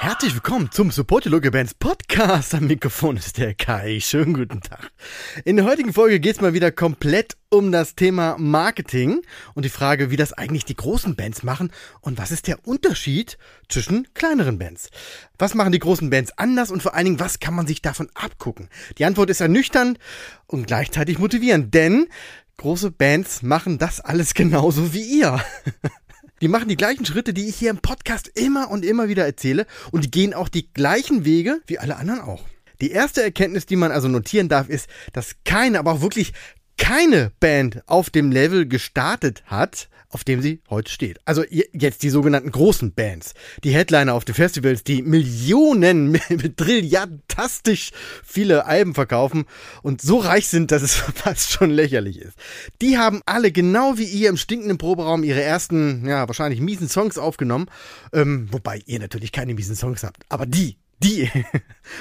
Herzlich willkommen zum Support Your Local Bands Podcast. Am Mikrofon ist der Kai. Schönen guten Tag. In der heutigen Folge geht es mal wieder komplett um das Thema Marketing und die Frage, wie das eigentlich die großen Bands machen und was ist der Unterschied zwischen kleineren Bands. Was machen die großen Bands anders und vor allen Dingen, was kann man sich davon abgucken? Die Antwort ist ernüchternd und gleichzeitig motivierend, denn große Bands machen das alles genauso wie ihr. Die machen die gleichen Schritte, die ich hier im Podcast immer und immer wieder erzähle und die gehen auch die gleichen Wege wie alle anderen auch. Die erste Erkenntnis, die man also notieren darf, ist, dass keine, aber auch wirklich keine Band auf dem Level gestartet hat, auf dem sie heute steht. Also jetzt die sogenannten großen Bands, die Headliner auf den Festivals, die Millionen, mit Trilliardastisch viele Alben verkaufen und so reich sind, dass es fast schon lächerlich ist. Die haben alle genau wie ihr im stinkenden Proberaum ihre ersten, ja, wahrscheinlich miesen Songs aufgenommen, ähm, wobei ihr natürlich keine miesen Songs habt, aber die, die.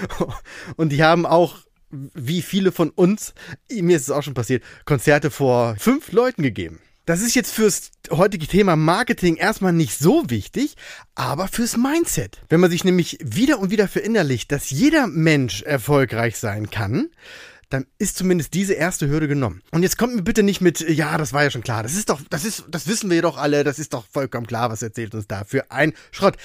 und die haben auch wie viele von uns, mir ist es auch schon passiert, Konzerte vor fünf Leuten gegeben. Das ist jetzt fürs heutige Thema Marketing erstmal nicht so wichtig, aber fürs Mindset. Wenn man sich nämlich wieder und wieder verinnerlicht, dass jeder Mensch erfolgreich sein kann, dann ist zumindest diese erste Hürde genommen. Und jetzt kommt mir bitte nicht mit, ja, das war ja schon klar. Das ist doch, das ist, das wissen wir doch alle. Das ist doch vollkommen klar, was erzählt uns da für ein Schrott.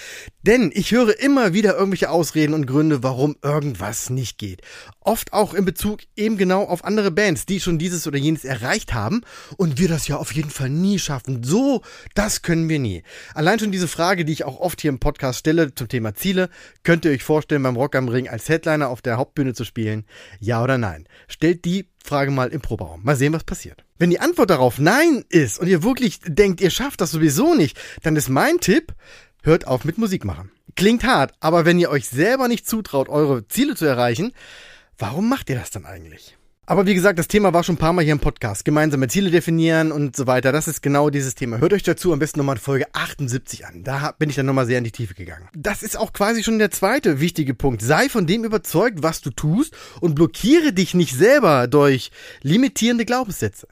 Denn ich höre immer wieder irgendwelche Ausreden und Gründe, warum irgendwas nicht geht. Oft auch in Bezug eben genau auf andere Bands, die schon dieses oder jenes erreicht haben und wir das ja auf jeden Fall nie schaffen. So, das können wir nie. Allein schon diese Frage, die ich auch oft hier im Podcast stelle zum Thema Ziele, könnt ihr euch vorstellen, beim Rock am Ring als Headliner auf der Hauptbühne zu spielen? Ja oder nein? Stellt die Frage mal im Proberaum. Mal sehen, was passiert. Wenn die Antwort darauf Nein ist und ihr wirklich denkt, ihr schafft das sowieso nicht, dann ist mein Tipp, hört auf mit Musik machen. Klingt hart, aber wenn ihr euch selber nicht zutraut, eure Ziele zu erreichen, warum macht ihr das dann eigentlich? Aber wie gesagt, das Thema war schon ein paar Mal hier im Podcast. Gemeinsame Ziele definieren und so weiter. Das ist genau dieses Thema. Hört euch dazu am besten nochmal Folge 78 an. Da bin ich dann nochmal sehr in die Tiefe gegangen. Das ist auch quasi schon der zweite wichtige Punkt. Sei von dem überzeugt, was du tust und blockiere dich nicht selber durch limitierende Glaubenssätze.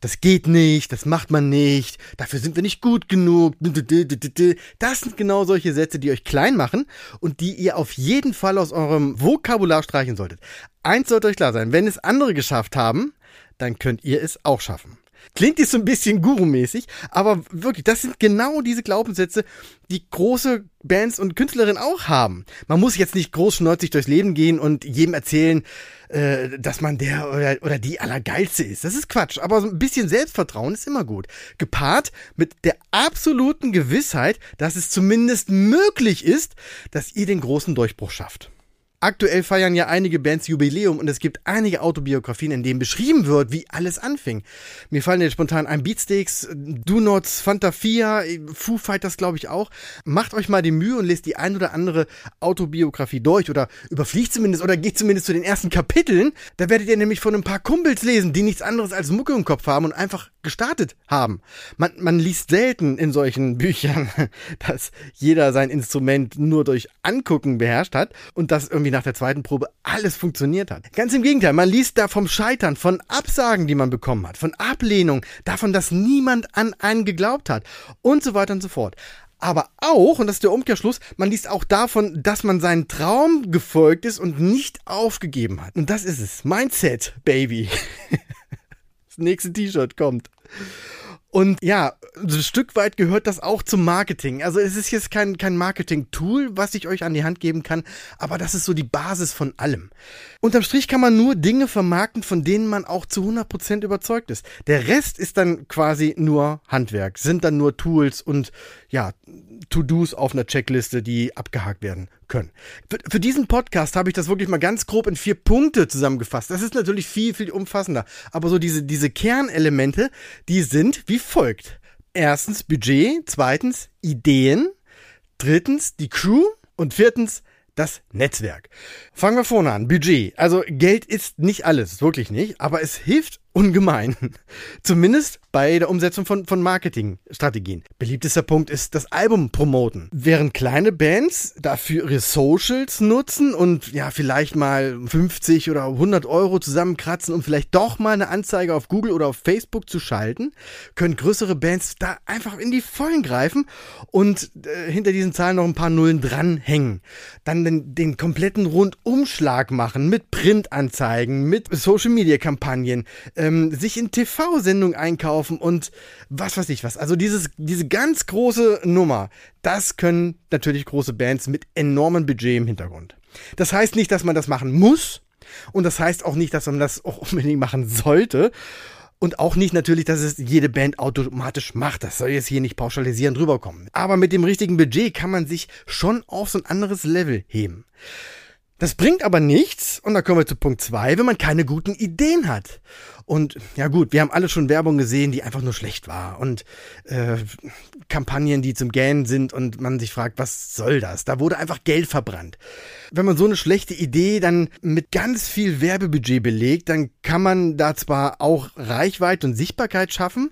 Das geht nicht, das macht man nicht, dafür sind wir nicht gut genug. Das sind genau solche Sätze, die euch klein machen und die ihr auf jeden Fall aus eurem Vokabular streichen solltet. Eins sollte euch klar sein, wenn es andere geschafft haben, dann könnt ihr es auch schaffen. Klingt jetzt so ein bisschen Guru-mäßig, aber wirklich, das sind genau diese Glaubenssätze, die große Bands und Künstlerinnen auch haben. Man muss jetzt nicht großschnäuzig durchs Leben gehen und jedem erzählen, äh, dass man der oder, oder die Allergeilste ist. Das ist Quatsch, aber so ein bisschen Selbstvertrauen ist immer gut. Gepaart mit der absoluten Gewissheit, dass es zumindest möglich ist, dass ihr den großen Durchbruch schafft. Aktuell feiern ja einige Bands Jubiläum und es gibt einige Autobiografien, in denen beschrieben wird, wie alles anfing. Mir fallen jetzt spontan ein Beatsteaks, Do Nots, Fantafia, Foo Fighters glaube ich auch. Macht euch mal die Mühe und lest die ein oder andere Autobiografie durch oder überfliegt zumindest oder geht zumindest zu den ersten Kapiteln. Da werdet ihr nämlich von ein paar Kumpels lesen, die nichts anderes als Mucke im Kopf haben und einfach gestartet haben. Man, man liest selten in solchen Büchern, dass jeder sein Instrument nur durch Angucken beherrscht hat und das irgendwie nach der zweiten Probe alles funktioniert hat. Ganz im Gegenteil, man liest da vom Scheitern, von Absagen, die man bekommen hat, von Ablehnung, davon, dass niemand an einen geglaubt hat und so weiter und so fort. Aber auch, und das ist der Umkehrschluss, man liest auch davon, dass man seinen Traum gefolgt ist und nicht aufgegeben hat. Und das ist es. Mindset, Baby. das nächste T-Shirt kommt. Und ja, ein Stück weit gehört das auch zum Marketing. Also es ist jetzt kein, kein Marketing-Tool, was ich euch an die Hand geben kann, aber das ist so die Basis von allem. Unterm Strich kann man nur Dinge vermarkten, von denen man auch zu 100% überzeugt ist. Der Rest ist dann quasi nur Handwerk, sind dann nur Tools und ja, To-Dos auf einer Checkliste, die abgehakt werden können. Für, für diesen Podcast habe ich das wirklich mal ganz grob in vier Punkte zusammengefasst. Das ist natürlich viel, viel umfassender. Aber so diese, diese Kernelemente, die sind wie folgt. Erstens Budget, zweitens Ideen, drittens die Crew und viertens das Netzwerk. Fangen wir vorne an. Budget. Also Geld ist nicht alles, wirklich nicht, aber es hilft ungemein. Zumindest bei der Umsetzung von, von Marketingstrategien. Beliebtester Punkt ist das Album promoten. Während kleine Bands dafür ihre Socials nutzen und ja, vielleicht mal 50 oder 100 Euro zusammenkratzen, um vielleicht doch mal eine Anzeige auf Google oder auf Facebook zu schalten, können größere Bands da einfach in die Vollen greifen und äh, hinter diesen Zahlen noch ein paar Nullen dranhängen. Dann den, den kompletten Rundumschlag machen mit Printanzeigen, mit Social Media Kampagnen, ähm, sich in TV-Sendungen einkaufen und was weiß ich was. Also dieses, diese ganz große Nummer, das können natürlich große Bands mit enormem Budget im Hintergrund. Das heißt nicht, dass man das machen muss. Und das heißt auch nicht, dass man das auch unbedingt machen sollte. Und auch nicht natürlich, dass es jede Band automatisch macht. Das soll jetzt hier nicht pauschalisierend rüberkommen. Aber mit dem richtigen Budget kann man sich schon auf so ein anderes Level heben. Das bringt aber nichts, und da kommen wir zu Punkt zwei, wenn man keine guten Ideen hat. Und ja gut, wir haben alle schon Werbung gesehen, die einfach nur schlecht war. Und äh, Kampagnen, die zum Gähnen sind und man sich fragt, was soll das? Da wurde einfach Geld verbrannt. Wenn man so eine schlechte Idee dann mit ganz viel Werbebudget belegt, dann kann man da zwar auch Reichweite und Sichtbarkeit schaffen,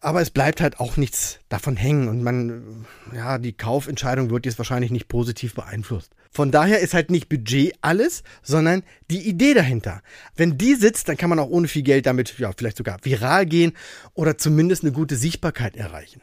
aber es bleibt halt auch nichts davon hängen und man, ja, die Kaufentscheidung wird jetzt wahrscheinlich nicht positiv beeinflusst. Von daher ist halt nicht Budget alles, sondern die Idee dahinter. Wenn die sitzt, dann kann man auch ohne viel Geld damit, ja, vielleicht sogar viral gehen oder zumindest eine gute Sichtbarkeit erreichen.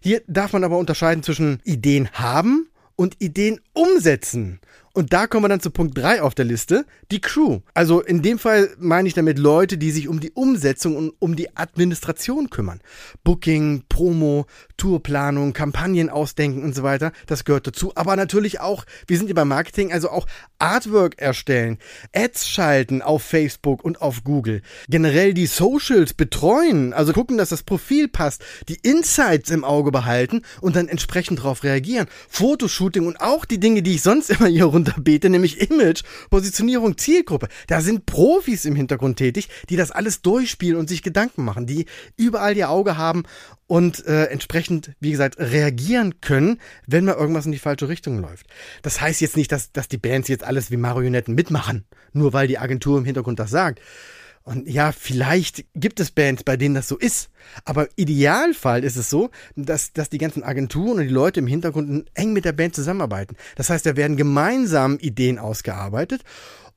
Hier darf man aber unterscheiden zwischen Ideen haben und Ideen umsetzen. Und da kommen wir dann zu Punkt 3 auf der Liste, die Crew. Also in dem Fall meine ich damit Leute, die sich um die Umsetzung und um die Administration kümmern. Booking, Promo, Tourplanung, Kampagnen ausdenken und so weiter, das gehört dazu. Aber natürlich auch, wir sind hier beim Marketing, also auch Artwork erstellen, Ads schalten auf Facebook und auf Google. Generell die Socials betreuen, also gucken, dass das Profil passt, die Insights im Auge behalten und dann entsprechend darauf reagieren. Fotoshooting und auch die Dinge, die ich sonst immer hier runter bete, nämlich Image, Positionierung, Zielgruppe. Da sind Profis im Hintergrund tätig, die das alles durchspielen und sich Gedanken machen, die überall ihr Auge haben und äh, entsprechend, wie gesagt, reagieren können, wenn mal irgendwas in die falsche Richtung läuft. Das heißt jetzt nicht, dass, dass die Bands jetzt alles wie Marionetten mitmachen, nur weil die Agentur im Hintergrund das sagt. Und ja, vielleicht gibt es Bands, bei denen das so ist. Aber Idealfall ist es so, dass, dass die ganzen Agenturen und die Leute im Hintergrund eng mit der Band zusammenarbeiten. Das heißt, da werden gemeinsam Ideen ausgearbeitet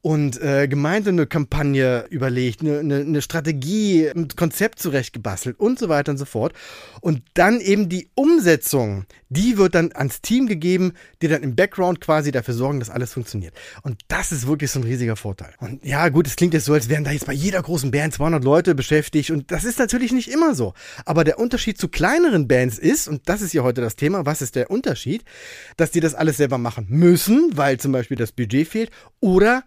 und äh, gemeinsam eine Kampagne überlegt, eine, eine, eine Strategie, ein Konzept zurechtgebastelt und so weiter und so fort. Und dann eben die Umsetzung, die wird dann ans Team gegeben, die dann im Background quasi dafür sorgen, dass alles funktioniert. Und das ist wirklich so ein riesiger Vorteil. Und ja, gut, es klingt jetzt so, als wären da jetzt bei jeder großen Band 200 Leute beschäftigt und das ist natürlich nicht immer so. Aber der Unterschied zu kleineren Bands ist, und das ist ja heute das Thema, was ist der Unterschied, dass die das alles selber machen müssen, weil zum Beispiel das Budget fehlt oder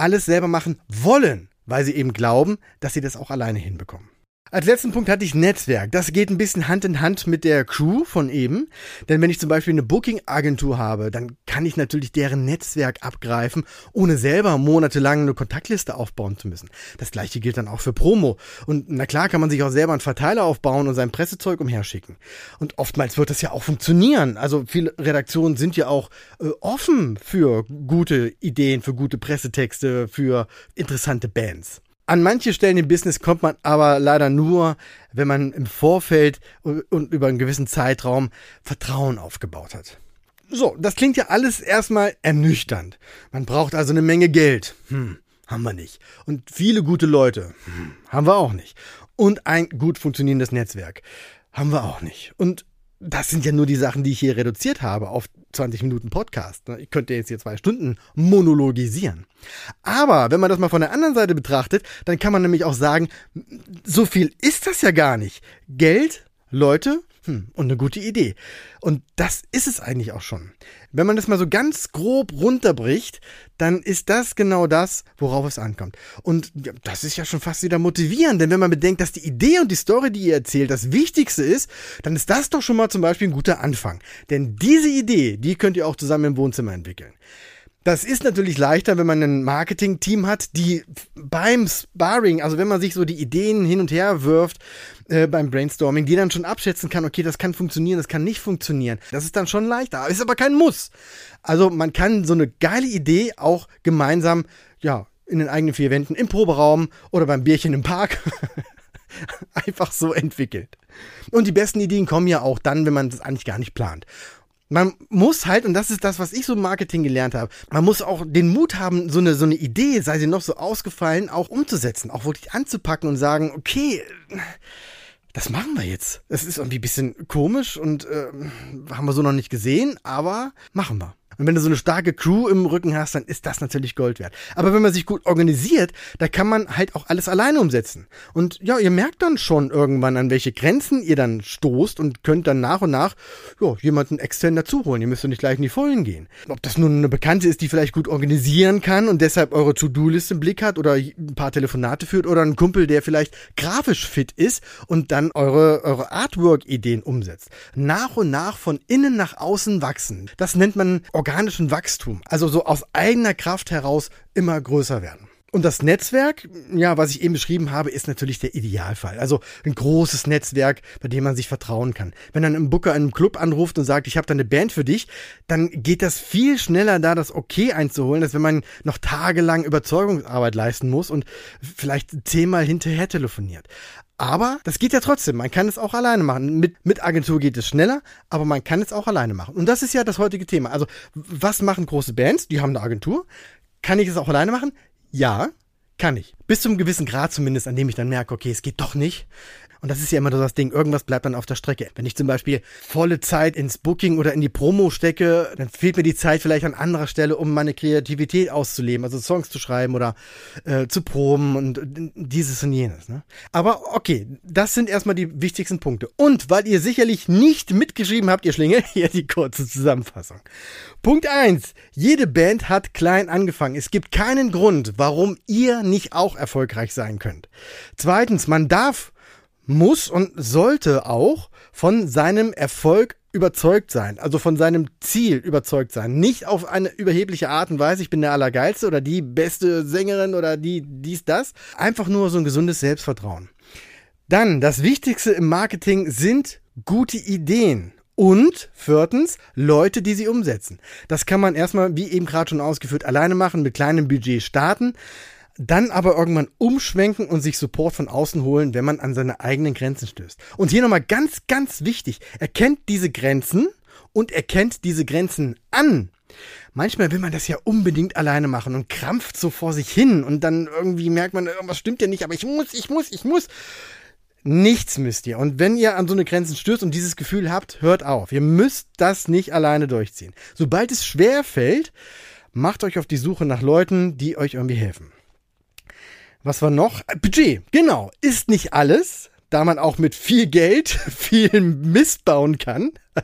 alles selber machen wollen, weil sie eben glauben, dass sie das auch alleine hinbekommen. Als letzten Punkt hatte ich Netzwerk. Das geht ein bisschen Hand in Hand mit der Crew von eben. Denn wenn ich zum Beispiel eine Booking-Agentur habe, dann kann ich natürlich deren Netzwerk abgreifen, ohne selber monatelang eine Kontaktliste aufbauen zu müssen. Das gleiche gilt dann auch für Promo. Und na klar kann man sich auch selber einen Verteiler aufbauen und sein Pressezeug umherschicken. Und oftmals wird das ja auch funktionieren. Also viele Redaktionen sind ja auch äh, offen für gute Ideen, für gute Pressetexte, für interessante Bands. An manche Stellen im Business kommt man aber leider nur, wenn man im Vorfeld und über einen gewissen Zeitraum Vertrauen aufgebaut hat. So, das klingt ja alles erstmal ernüchternd. Man braucht also eine Menge Geld. Hm, haben wir nicht. Und viele gute Leute. Hm, haben wir auch nicht. Und ein gut funktionierendes Netzwerk. Haben wir auch nicht. Und das sind ja nur die Sachen, die ich hier reduziert habe auf 20 Minuten Podcast. Ne? Ich könnte jetzt hier zwei Stunden monologisieren. Aber wenn man das mal von der anderen Seite betrachtet, dann kann man nämlich auch sagen, so viel ist das ja gar nicht. Geld, Leute hm, und eine gute Idee. Und das ist es eigentlich auch schon. Wenn man das mal so ganz grob runterbricht, dann ist das genau das, worauf es ankommt. Und das ist ja schon fast wieder motivierend, denn wenn man bedenkt, dass die Idee und die Story, die ihr erzählt, das Wichtigste ist, dann ist das doch schon mal zum Beispiel ein guter Anfang. Denn diese Idee, die könnt ihr auch zusammen im Wohnzimmer entwickeln. Das ist natürlich leichter, wenn man ein Marketing-Team hat, die beim Sparring, also wenn man sich so die Ideen hin und her wirft äh, beim Brainstorming, die dann schon abschätzen kann, okay, das kann funktionieren, das kann nicht funktionieren. Das ist dann schon leichter, ist aber kein Muss. Also man kann so eine geile Idee auch gemeinsam, ja, in den eigenen vier Wänden, im Proberaum oder beim Bierchen im Park. Einfach so entwickelt. Und die besten Ideen kommen ja auch dann, wenn man das eigentlich gar nicht plant. Man muss halt, und das ist das, was ich so im Marketing gelernt habe, man muss auch den Mut haben, so eine, so eine Idee, sei sie noch so ausgefallen, auch umzusetzen, auch wirklich anzupacken und sagen, okay, das machen wir jetzt. Es ist irgendwie ein bisschen komisch und äh, haben wir so noch nicht gesehen, aber machen wir. Und wenn du so eine starke Crew im Rücken hast, dann ist das natürlich Gold wert. Aber wenn man sich gut organisiert, da kann man halt auch alles alleine umsetzen. Und ja, ihr merkt dann schon irgendwann, an welche Grenzen ihr dann stoßt und könnt dann nach und nach ja, jemanden extern dazu holen. Ihr müsst nicht gleich in die Vollen gehen. Ob das nun eine Bekannte ist, die vielleicht gut organisieren kann und deshalb eure To-Do-List im Blick hat oder ein paar Telefonate führt oder ein Kumpel, der vielleicht grafisch fit ist und dann eure, eure Artwork-Ideen umsetzt. Nach und nach von innen nach außen wachsen. Das nennt man Organisation organischen Wachstum, also so aus eigener Kraft heraus immer größer werden. Und das Netzwerk, ja, was ich eben beschrieben habe, ist natürlich der Idealfall. Also ein großes Netzwerk, bei dem man sich vertrauen kann. Wenn dann ein Booker einen Club anruft und sagt, ich habe da eine Band für dich, dann geht das viel schneller, da das Okay einzuholen, als wenn man noch tagelang Überzeugungsarbeit leisten muss und vielleicht zehnmal hinterher telefoniert. Aber das geht ja trotzdem. Man kann es auch alleine machen. Mit, mit Agentur geht es schneller, aber man kann es auch alleine machen. Und das ist ja das heutige Thema. Also, was machen große Bands? Die haben eine Agentur. Kann ich es auch alleine machen? Ja, kann ich. Bis zum gewissen Grad zumindest, an dem ich dann merke, okay, es geht doch nicht. Und das ist ja immer so das Ding, irgendwas bleibt dann auf der Strecke. Wenn ich zum Beispiel volle Zeit ins Booking oder in die Promo stecke, dann fehlt mir die Zeit vielleicht an anderer Stelle, um meine Kreativität auszuleben, also Songs zu schreiben oder äh, zu proben und dieses und jenes. Ne? Aber okay, das sind erstmal die wichtigsten Punkte. Und weil ihr sicherlich nicht mitgeschrieben habt, ihr Schlinge, hier die kurze Zusammenfassung. Punkt eins: Jede Band hat klein angefangen. Es gibt keinen Grund, warum ihr nicht auch erfolgreich sein könnt. Zweitens, man darf muss und sollte auch von seinem Erfolg überzeugt sein, also von seinem Ziel überzeugt sein. Nicht auf eine überhebliche Art und Weise, ich bin der Allergeilste oder die beste Sängerin oder die dies, das. Einfach nur so ein gesundes Selbstvertrauen. Dann, das Wichtigste im Marketing sind gute Ideen. Und viertens, Leute, die sie umsetzen. Das kann man erstmal, wie eben gerade schon ausgeführt, alleine machen, mit kleinem Budget starten dann aber irgendwann umschwenken und sich Support von außen holen, wenn man an seine eigenen Grenzen stößt. Und hier nochmal ganz, ganz wichtig, erkennt diese Grenzen und erkennt diese Grenzen an. Manchmal will man das ja unbedingt alleine machen und krampft so vor sich hin und dann irgendwie merkt man, irgendwas stimmt ja nicht, aber ich muss, ich muss, ich muss. Nichts müsst ihr. Und wenn ihr an so eine Grenzen stößt und dieses Gefühl habt, hört auf. Ihr müsst das nicht alleine durchziehen. Sobald es schwer fällt, macht euch auf die Suche nach Leuten, die euch irgendwie helfen. Was war noch? Budget, genau. Ist nicht alles, da man auch mit viel Geld viel Mist bauen kann.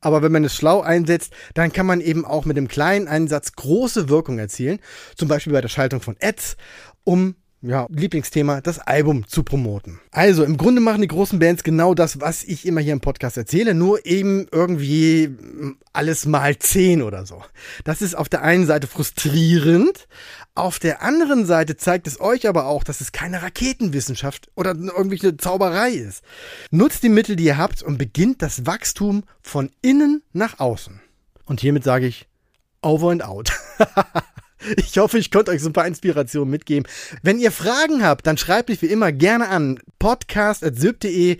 Aber wenn man es schlau einsetzt, dann kann man eben auch mit einem kleinen Einsatz große Wirkung erzielen. Zum Beispiel bei der Schaltung von Ads, um ja, Lieblingsthema, das Album zu promoten. Also im Grunde machen die großen Bands genau das, was ich immer hier im Podcast erzähle, nur eben irgendwie alles mal zehn oder so. Das ist auf der einen Seite frustrierend, auf der anderen Seite zeigt es euch aber auch, dass es keine Raketenwissenschaft oder irgendwie eine Zauberei ist. Nutzt die Mittel, die ihr habt und beginnt das Wachstum von innen nach außen. Und hiermit sage ich over and out. Ich hoffe, ich konnte euch so ein paar Inspirationen mitgeben. Wenn ihr Fragen habt, dann schreibt mich wie immer gerne an podcast.syb.de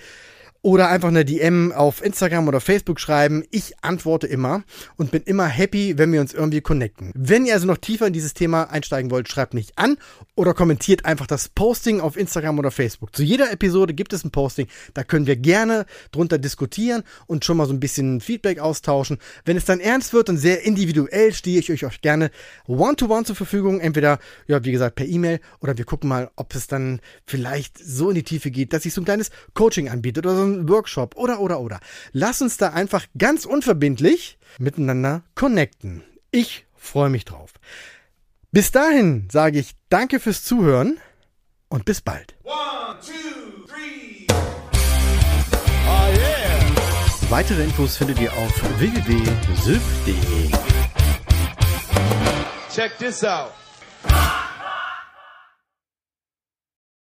oder einfach eine DM auf Instagram oder Facebook schreiben. Ich antworte immer und bin immer happy, wenn wir uns irgendwie connecten. Wenn ihr also noch tiefer in dieses Thema einsteigen wollt, schreibt mich an oder kommentiert einfach das Posting auf Instagram oder Facebook. Zu jeder Episode gibt es ein Posting, da können wir gerne drunter diskutieren und schon mal so ein bisschen Feedback austauschen. Wenn es dann ernst wird und sehr individuell, stehe ich euch auch gerne one-to-one -one zur Verfügung. Entweder, ja, wie gesagt, per E-Mail oder wir gucken mal, ob es dann vielleicht so in die Tiefe geht, dass ich so ein kleines Coaching anbiete oder so ein Workshop oder, oder, oder. Lass uns da einfach ganz unverbindlich miteinander connecten. Ich freue mich drauf. Bis dahin sage ich danke fürs Zuhören und bis bald. One, two, three. Oh yeah. Weitere Infos findet ihr auf www.sylp.de. Check this out.